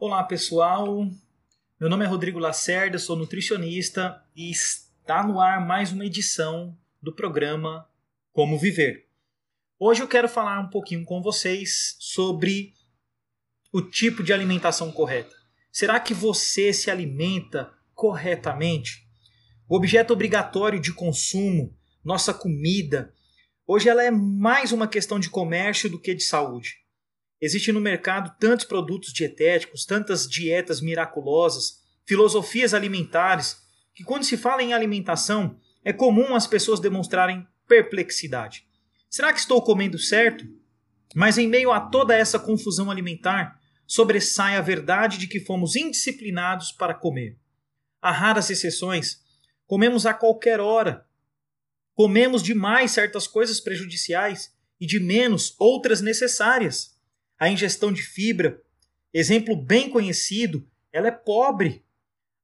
Olá pessoal, meu nome é Rodrigo Lacerda, sou nutricionista e está no ar mais uma edição do programa Como Viver. Hoje eu quero falar um pouquinho com vocês sobre o tipo de alimentação correta. Será que você se alimenta corretamente? O objeto obrigatório de consumo, nossa comida, hoje ela é mais uma questão de comércio do que de saúde. Existem no mercado tantos produtos dietéticos, tantas dietas miraculosas, filosofias alimentares, que quando se fala em alimentação, é comum as pessoas demonstrarem perplexidade. Será que estou comendo certo? Mas em meio a toda essa confusão alimentar, sobressai a verdade de que fomos indisciplinados para comer. Há raras exceções. Comemos a qualquer hora. Comemos demais certas coisas prejudiciais e de menos outras necessárias a ingestão de fibra, exemplo bem conhecido, ela é pobre.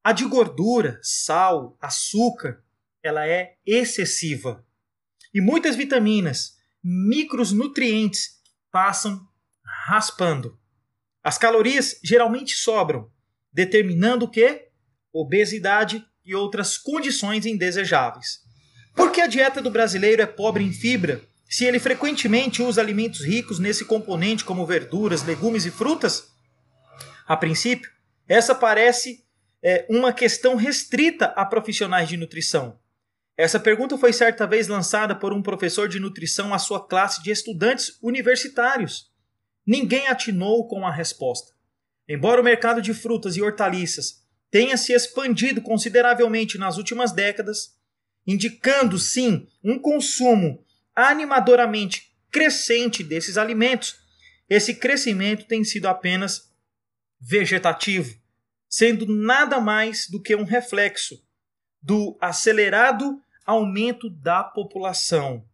A de gordura, sal, açúcar, ela é excessiva. E muitas vitaminas, micronutrientes passam raspando. As calorias geralmente sobram, determinando o que? Obesidade e outras condições indesejáveis. Por que a dieta do brasileiro é pobre em fibra se ele frequentemente usa alimentos ricos nesse componente, como verduras, legumes e frutas? A princípio, essa parece é, uma questão restrita a profissionais de nutrição. Essa pergunta foi certa vez lançada por um professor de nutrição à sua classe de estudantes universitários. Ninguém atinou com a resposta. Embora o mercado de frutas e hortaliças tenha se expandido consideravelmente nas últimas décadas, indicando sim um consumo animadoramente crescente desses alimentos, esse crescimento tem sido apenas vegetativo, sendo nada mais do que um reflexo do acelerado aumento da população.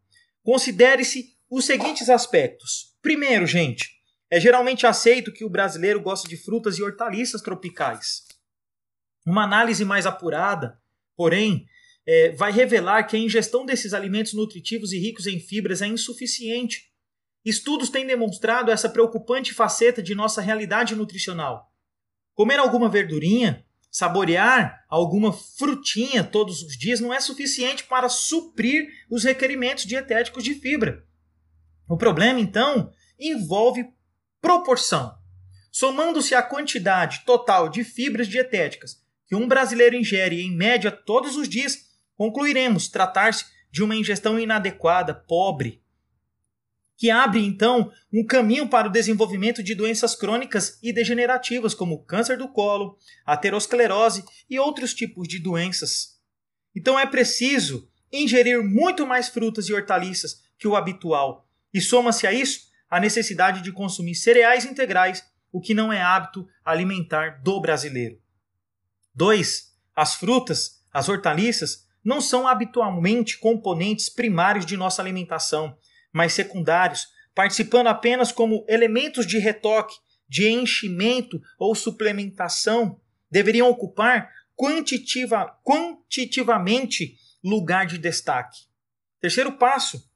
Considere-se os seguintes aspectos. Primeiro, gente, é geralmente aceito que o brasileiro gosta de frutas e hortaliças tropicais. Uma análise mais apurada, porém, é, vai revelar que a ingestão desses alimentos nutritivos e ricos em fibras é insuficiente. Estudos têm demonstrado essa preocupante faceta de nossa realidade nutricional. Comer alguma verdurinha, saborear alguma frutinha todos os dias não é suficiente para suprir os requerimentos dietéticos de fibra. O problema, então, envolve proporção. Somando-se a quantidade total de fibras dietéticas que um brasileiro ingere em média todos os dias, concluiremos tratar-se de uma ingestão inadequada, pobre, que abre então um caminho para o desenvolvimento de doenças crônicas e degenerativas, como câncer do colo, aterosclerose e outros tipos de doenças. Então é preciso ingerir muito mais frutas e hortaliças que o habitual, e soma-se a isso a necessidade de consumir cereais integrais, o que não é hábito alimentar do brasileiro. 2. As frutas, as hortaliças, não são habitualmente componentes primários de nossa alimentação, mas secundários, participando apenas como elementos de retoque, de enchimento ou suplementação, deveriam ocupar quantitativa, quantitativamente lugar de destaque. Terceiro passo.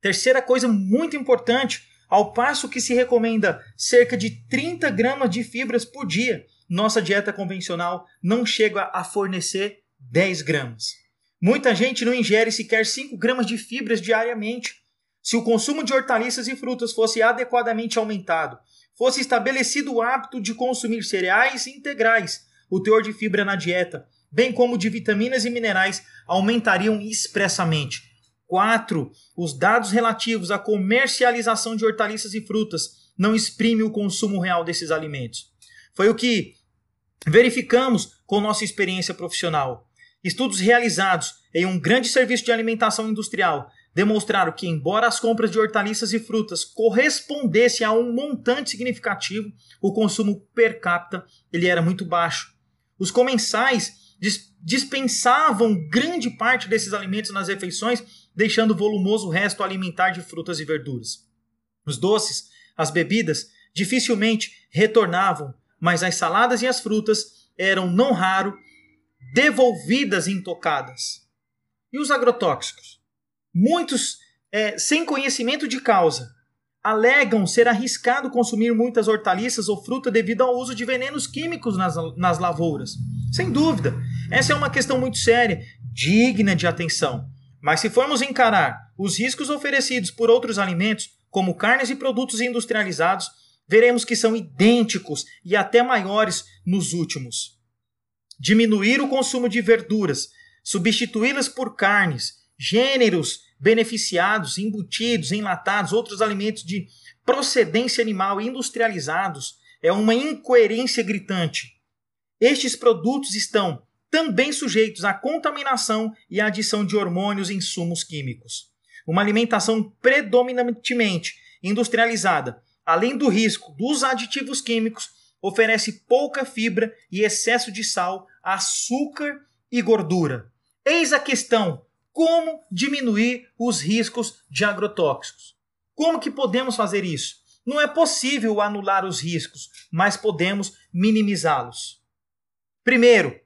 Terceira coisa muito importante, ao passo que se recomenda cerca de 30 gramas de fibras por dia, nossa dieta convencional não chega a fornecer 10 gramas. Muita gente não ingere sequer 5 gramas de fibras diariamente. Se o consumo de hortaliças e frutas fosse adequadamente aumentado, fosse estabelecido o hábito de consumir cereais integrais, o teor de fibra na dieta, bem como de vitaminas e minerais, aumentariam expressamente. 4. Os dados relativos à comercialização de hortaliças e frutas não exprimem o consumo real desses alimentos. Foi o que verificamos com nossa experiência profissional. Estudos realizados em um grande serviço de alimentação industrial demonstraram que, embora as compras de hortaliças e frutas correspondessem a um montante significativo, o consumo per capita ele era muito baixo. Os comensais dispensavam grande parte desses alimentos nas refeições, deixando volumoso o resto alimentar de frutas e verduras. Os doces, as bebidas, dificilmente retornavam, mas as saladas e as frutas eram não raro devolvidas intocadas. E os agrotóxicos? Muitos é, sem conhecimento de causa. alegam ser arriscado consumir muitas hortaliças ou fruta devido ao uso de venenos químicos nas, nas lavouras. Sem dúvida, essa é uma questão muito séria, digna de atenção. Mas se formos encarar os riscos oferecidos por outros alimentos, como carnes e produtos industrializados, veremos que são idênticos e até maiores nos últimos. Diminuir o consumo de verduras, substituí-las por carnes, gêneros beneficiados, embutidos, enlatados, outros alimentos de procedência animal industrializados é uma incoerência gritante. Estes produtos estão também sujeitos à contaminação e à adição de hormônios e insumos químicos. Uma alimentação predominantemente industrializada, além do risco dos aditivos químicos, oferece pouca fibra e excesso de sal, açúcar e gordura. Eis a questão: como diminuir os riscos de agrotóxicos? Como que podemos fazer isso? Não é possível anular os riscos, mas podemos minimizá-los. Primeiro,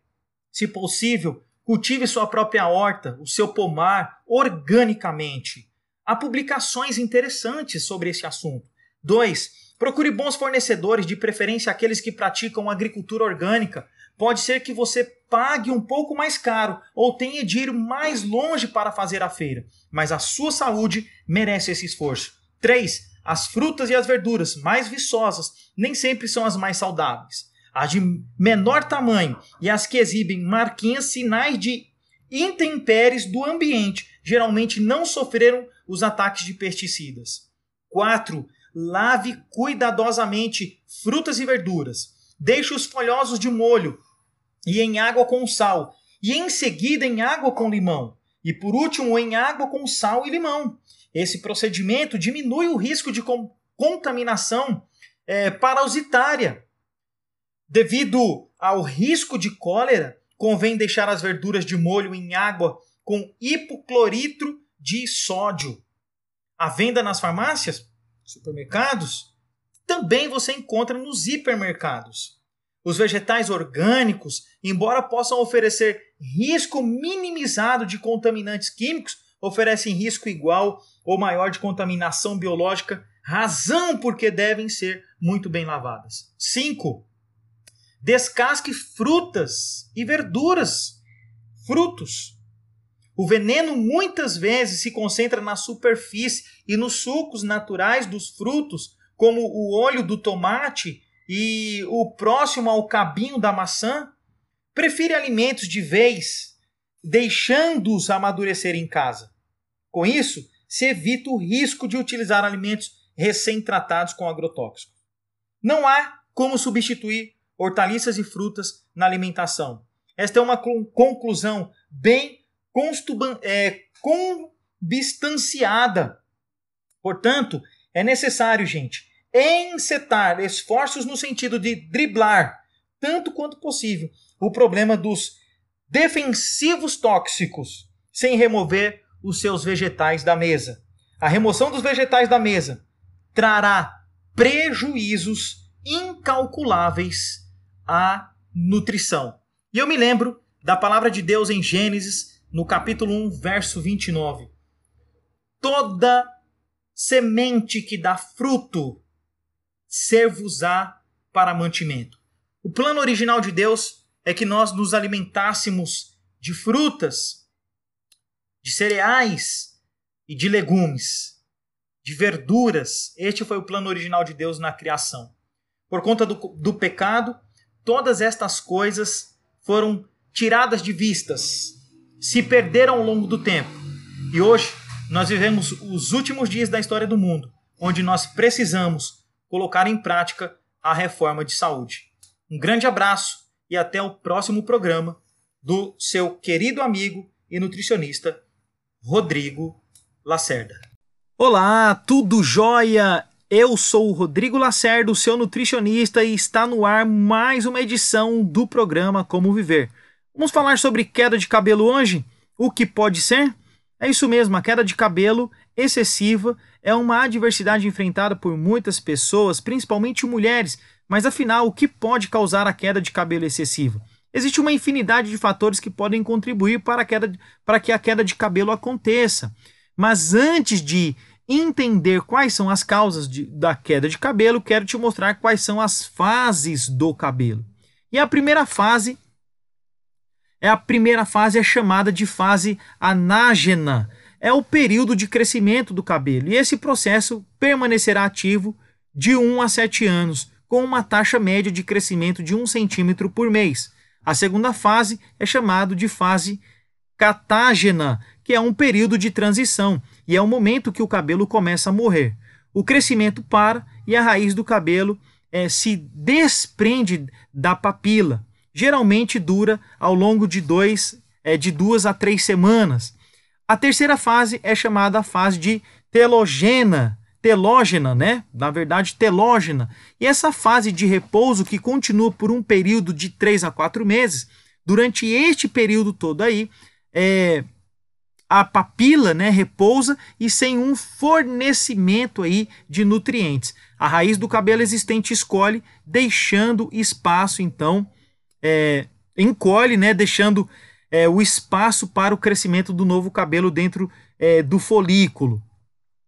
se possível, cultive sua própria horta, o seu pomar, organicamente. Há publicações interessantes sobre esse assunto. 2. Procure bons fornecedores, de preferência aqueles que praticam agricultura orgânica. Pode ser que você pague um pouco mais caro ou tenha de ir mais longe para fazer a feira, mas a sua saúde merece esse esforço. 3. As frutas e as verduras mais viçosas nem sempre são as mais saudáveis as de menor tamanho e as que exibem marquinhas, sinais de intempéries do ambiente, geralmente não sofreram os ataques de pesticidas. 4. Lave cuidadosamente frutas e verduras. Deixe os folhosos de molho e em água com sal, e em seguida em água com limão, e por último em água com sal e limão. Esse procedimento diminui o risco de contaminação é, parasitária Devido ao risco de cólera, convém deixar as verduras de molho em água com hipocloritro de sódio. A venda nas farmácias, supermercados, também você encontra nos hipermercados. Os vegetais orgânicos, embora possam oferecer risco minimizado de contaminantes químicos, oferecem risco igual ou maior de contaminação biológica, razão porque devem ser muito bem lavadas. 5. Descasque frutas e verduras, frutos. O veneno muitas vezes se concentra na superfície e nos sucos naturais dos frutos, como o óleo do tomate e o próximo ao cabinho da maçã. Prefere alimentos de vez, deixando-os amadurecer em casa. Com isso, se evita o risco de utilizar alimentos recém-tratados com agrotóxicos. Não há como substituir hortaliças e frutas na alimentação. Esta é uma conclusão bem é, conbistanciada. Portanto, é necessário, gente, encetar esforços no sentido de driblar, tanto quanto possível, o problema dos defensivos tóxicos, sem remover os seus vegetais da mesa. A remoção dos vegetais da mesa trará prejuízos incalculáveis a nutrição. E eu me lembro da palavra de Deus em Gênesis, no capítulo 1, verso 29. Toda semente que dá fruto ser-vos-á para mantimento. O plano original de Deus é que nós nos alimentássemos de frutas, de cereais e de legumes, de verduras. Este foi o plano original de Deus na criação. Por conta do, do pecado, todas estas coisas foram tiradas de vistas, se perderam ao longo do tempo. E hoje nós vivemos os últimos dias da história do mundo, onde nós precisamos colocar em prática a reforma de saúde. Um grande abraço e até o próximo programa do seu querido amigo e nutricionista Rodrigo Lacerda. Olá, tudo jóia? Eu sou o Rodrigo Lacerda, seu nutricionista, e está no ar mais uma edição do programa Como Viver. Vamos falar sobre queda de cabelo hoje? O que pode ser? É isso mesmo, a queda de cabelo excessiva é uma adversidade enfrentada por muitas pessoas, principalmente mulheres. Mas afinal, o que pode causar a queda de cabelo excessiva? Existe uma infinidade de fatores que podem contribuir para, queda, para que a queda de cabelo aconteça. Mas antes de entender quais são as causas de, da queda de cabelo, quero te mostrar quais são as fases do cabelo. E a primeira fase é a primeira fase é chamada de fase anágena. É o período de crescimento do cabelo. E esse processo permanecerá ativo de 1 a 7 anos, com uma taxa média de crescimento de 1 centímetro por mês. A segunda fase é chamada de fase catágena, que é um período de transição e é o momento que o cabelo começa a morrer. O crescimento para e a raiz do cabelo é, se desprende da papila. Geralmente dura ao longo de, dois, é, de duas a três semanas. A terceira fase é chamada a fase de telogena, telógena, né? Na verdade, telógena. E essa fase de repouso que continua por um período de três a quatro meses, durante este período todo aí, é, a papila né, repousa e sem um fornecimento aí de nutrientes. A raiz do cabelo existente escolhe, deixando espaço, então, é, encolhe, né, deixando é, o espaço para o crescimento do novo cabelo dentro é, do folículo.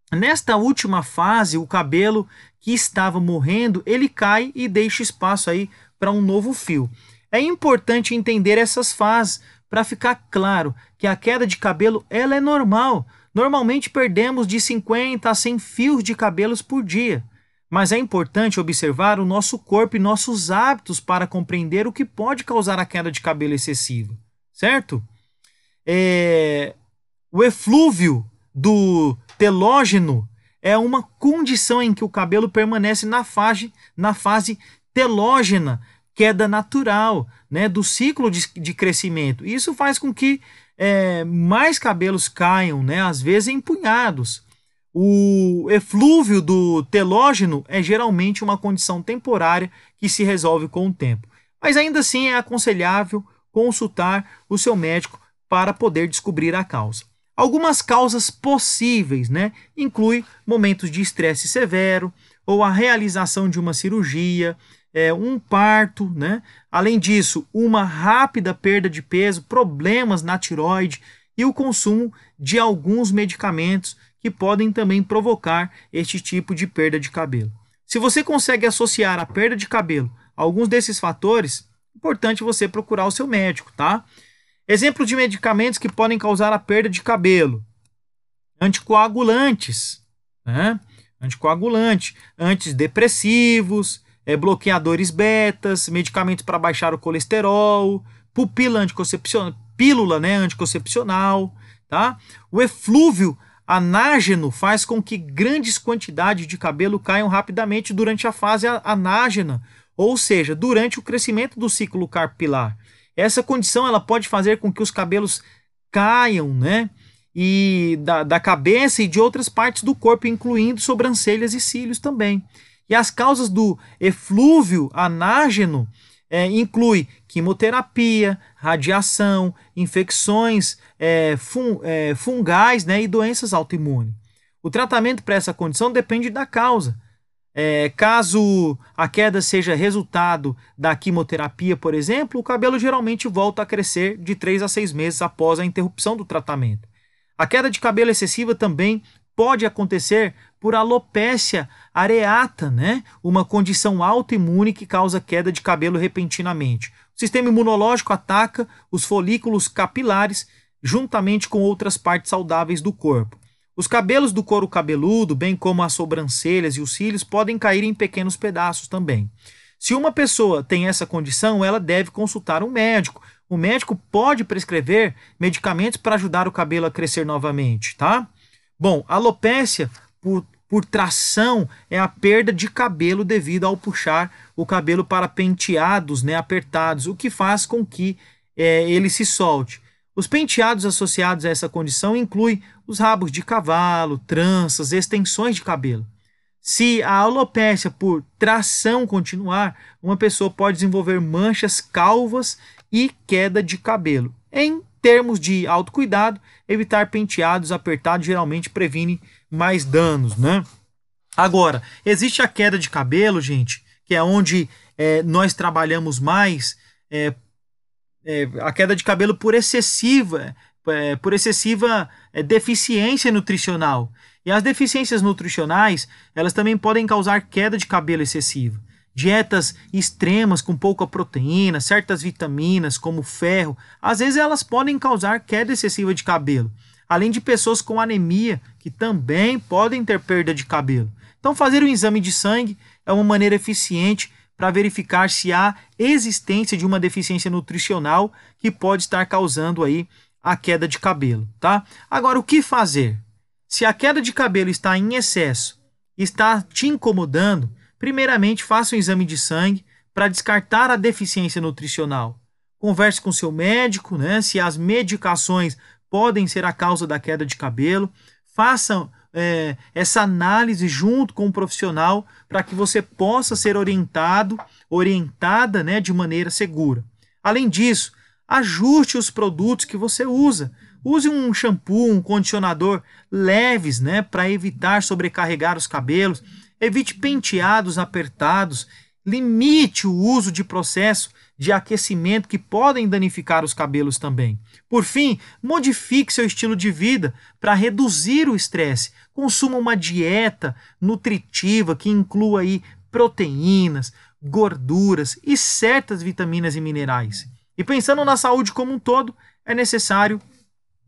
Nesta última fase, o cabelo que estava morrendo, ele cai e deixa espaço aí para um novo fio. É importante entender essas fases para ficar claro que a queda de cabelo ela é normal. Normalmente perdemos de 50 a 100 fios de cabelos por dia. Mas é importante observar o nosso corpo e nossos hábitos para compreender o que pode causar a queda de cabelo excessiva, certo? É... O eflúvio do telógeno é uma condição em que o cabelo permanece na fase, na fase telógena, queda natural, né, do ciclo de, de crescimento. Isso faz com que é, mais cabelos caiam, né, às vezes em punhados. O eflúvio do telógeno é geralmente uma condição temporária que se resolve com o tempo. Mas ainda assim é aconselhável consultar o seu médico para poder descobrir a causa. Algumas causas possíveis, né, inclui momentos de estresse severo ou a realização de uma cirurgia, é, um parto, né? Além disso, uma rápida perda de peso, problemas na tiroide e o consumo de alguns medicamentos que podem também provocar este tipo de perda de cabelo. Se você consegue associar a perda de cabelo a alguns desses fatores, é importante você procurar o seu médico, tá? Exemplos de medicamentos que podem causar a perda de cabelo: anticoagulantes, né? anticoagulante, antidepressivos, é, bloqueadores betas, medicamentos para baixar o colesterol, pupila anticoncepcional, pílula né, anticoncepcional. Tá? O eflúvio anágeno faz com que grandes quantidades de cabelo caiam rapidamente durante a fase anágena, ou seja, durante o crescimento do ciclo capilar. Essa condição ela pode fazer com que os cabelos caiam, né? E da, da cabeça e de outras partes do corpo, incluindo sobrancelhas e cílios também. E as causas do eflúvio anágeno é, inclui quimioterapia, radiação, infecções é, fun, é, fungais né, e doenças autoimunes. O tratamento para essa condição depende da causa. É, caso a queda seja resultado da quimioterapia, por exemplo, o cabelo geralmente volta a crescer de 3 a 6 meses após a interrupção do tratamento. A queda de cabelo excessiva também pode acontecer por alopécia areata, né? uma condição autoimune que causa queda de cabelo repentinamente. O sistema imunológico ataca os folículos capilares juntamente com outras partes saudáveis do corpo. Os cabelos do couro cabeludo, bem como as sobrancelhas e os cílios, podem cair em pequenos pedaços também. Se uma pessoa tem essa condição, ela deve consultar um médico. O médico pode prescrever medicamentos para ajudar o cabelo a crescer novamente, tá? Bom, alopécia por, por tração é a perda de cabelo devido ao puxar o cabelo para penteados né, apertados, o que faz com que é, ele se solte. Os penteados associados a essa condição incluem os rabos de cavalo, tranças, extensões de cabelo. Se a alopécia por tração continuar, uma pessoa pode desenvolver manchas calvas e queda de cabelo. Em termos de autocuidado, evitar penteados apertados geralmente previne mais danos, né? Agora, existe a queda de cabelo, gente, que é onde é, nós trabalhamos mais, é, é, a queda de cabelo por excessiva, é, por excessiva é, deficiência nutricional. E as deficiências nutricionais, elas também podem causar queda de cabelo excessiva. Dietas extremas com pouca proteína, certas vitaminas como ferro, às vezes elas podem causar queda excessiva de cabelo. Além de pessoas com anemia, também podem ter perda de cabelo. Então, fazer um exame de sangue é uma maneira eficiente para verificar se há existência de uma deficiência nutricional que pode estar causando aí a queda de cabelo, tá? Agora, o que fazer? Se a queda de cabelo está em excesso, está te incomodando, primeiramente faça um exame de sangue para descartar a deficiência nutricional. Converse com seu médico, né, se as medicações podem ser a causa da queda de cabelo. Faça é, essa análise junto com o profissional para que você possa ser orientado, orientada né, de maneira segura. Além disso, ajuste os produtos que você usa. Use um shampoo, um condicionador leves, né, para evitar sobrecarregar os cabelos. Evite penteados apertados. Limite o uso de processo de aquecimento que podem danificar os cabelos também. Por fim, modifique seu estilo de vida para reduzir o estresse. Consuma uma dieta nutritiva que inclua aí proteínas, gorduras e certas vitaminas e minerais. E pensando na saúde como um todo, é necessário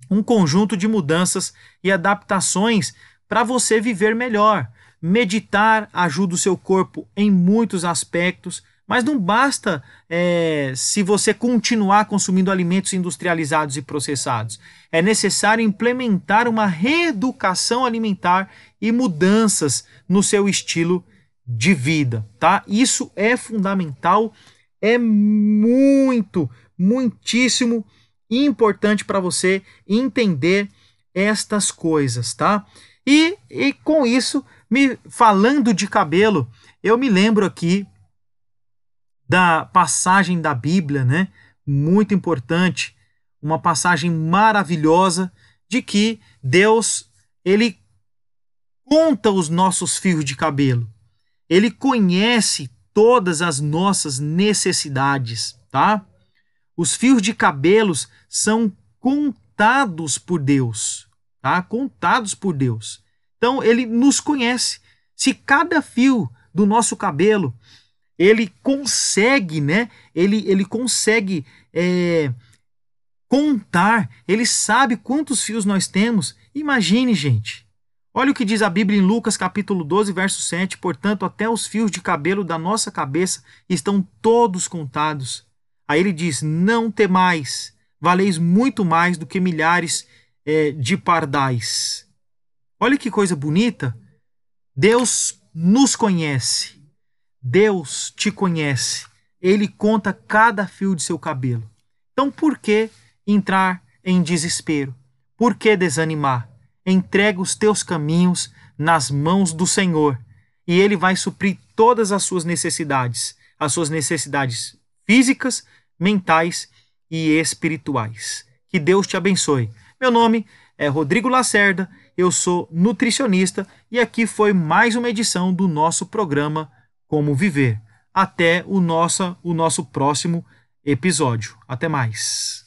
um conjunto de mudanças e adaptações para você viver melhor. Meditar ajuda o seu corpo em muitos aspectos, mas não basta é, se você continuar consumindo alimentos industrializados e processados. É necessário implementar uma reeducação alimentar e mudanças no seu estilo de vida, tá? Isso é fundamental, é muito, muitíssimo importante para você entender estas coisas, tá? E, e com isso, me falando de cabelo, eu me lembro aqui da passagem da Bíblia, né? Muito importante, uma passagem maravilhosa de que Deus ele conta os nossos fios de cabelo. Ele conhece todas as nossas necessidades, tá? Os fios de cabelos são contados por Deus, tá? Contados por Deus. Então ele nos conhece. Se cada fio do nosso cabelo ele consegue, né? Ele, ele consegue é, contar, ele sabe quantos fios nós temos. Imagine, gente. Olha o que diz a Bíblia em Lucas capítulo 12, verso 7. Portanto, até os fios de cabelo da nossa cabeça estão todos contados. Aí ele diz: Não temais, valeis muito mais do que milhares é, de pardais. Olha que coisa bonita. Deus nos conhece. Deus te conhece, ele conta cada fio de seu cabelo. Então por que entrar em desespero? Por que desanimar? Entrega os teus caminhos nas mãos do Senhor e ele vai suprir todas as suas necessidades, as suas necessidades físicas, mentais e espirituais. Que Deus te abençoe. Meu nome é Rodrigo Lacerda, eu sou nutricionista e aqui foi mais uma edição do nosso programa como viver. Até o nosso, o nosso próximo episódio. Até mais.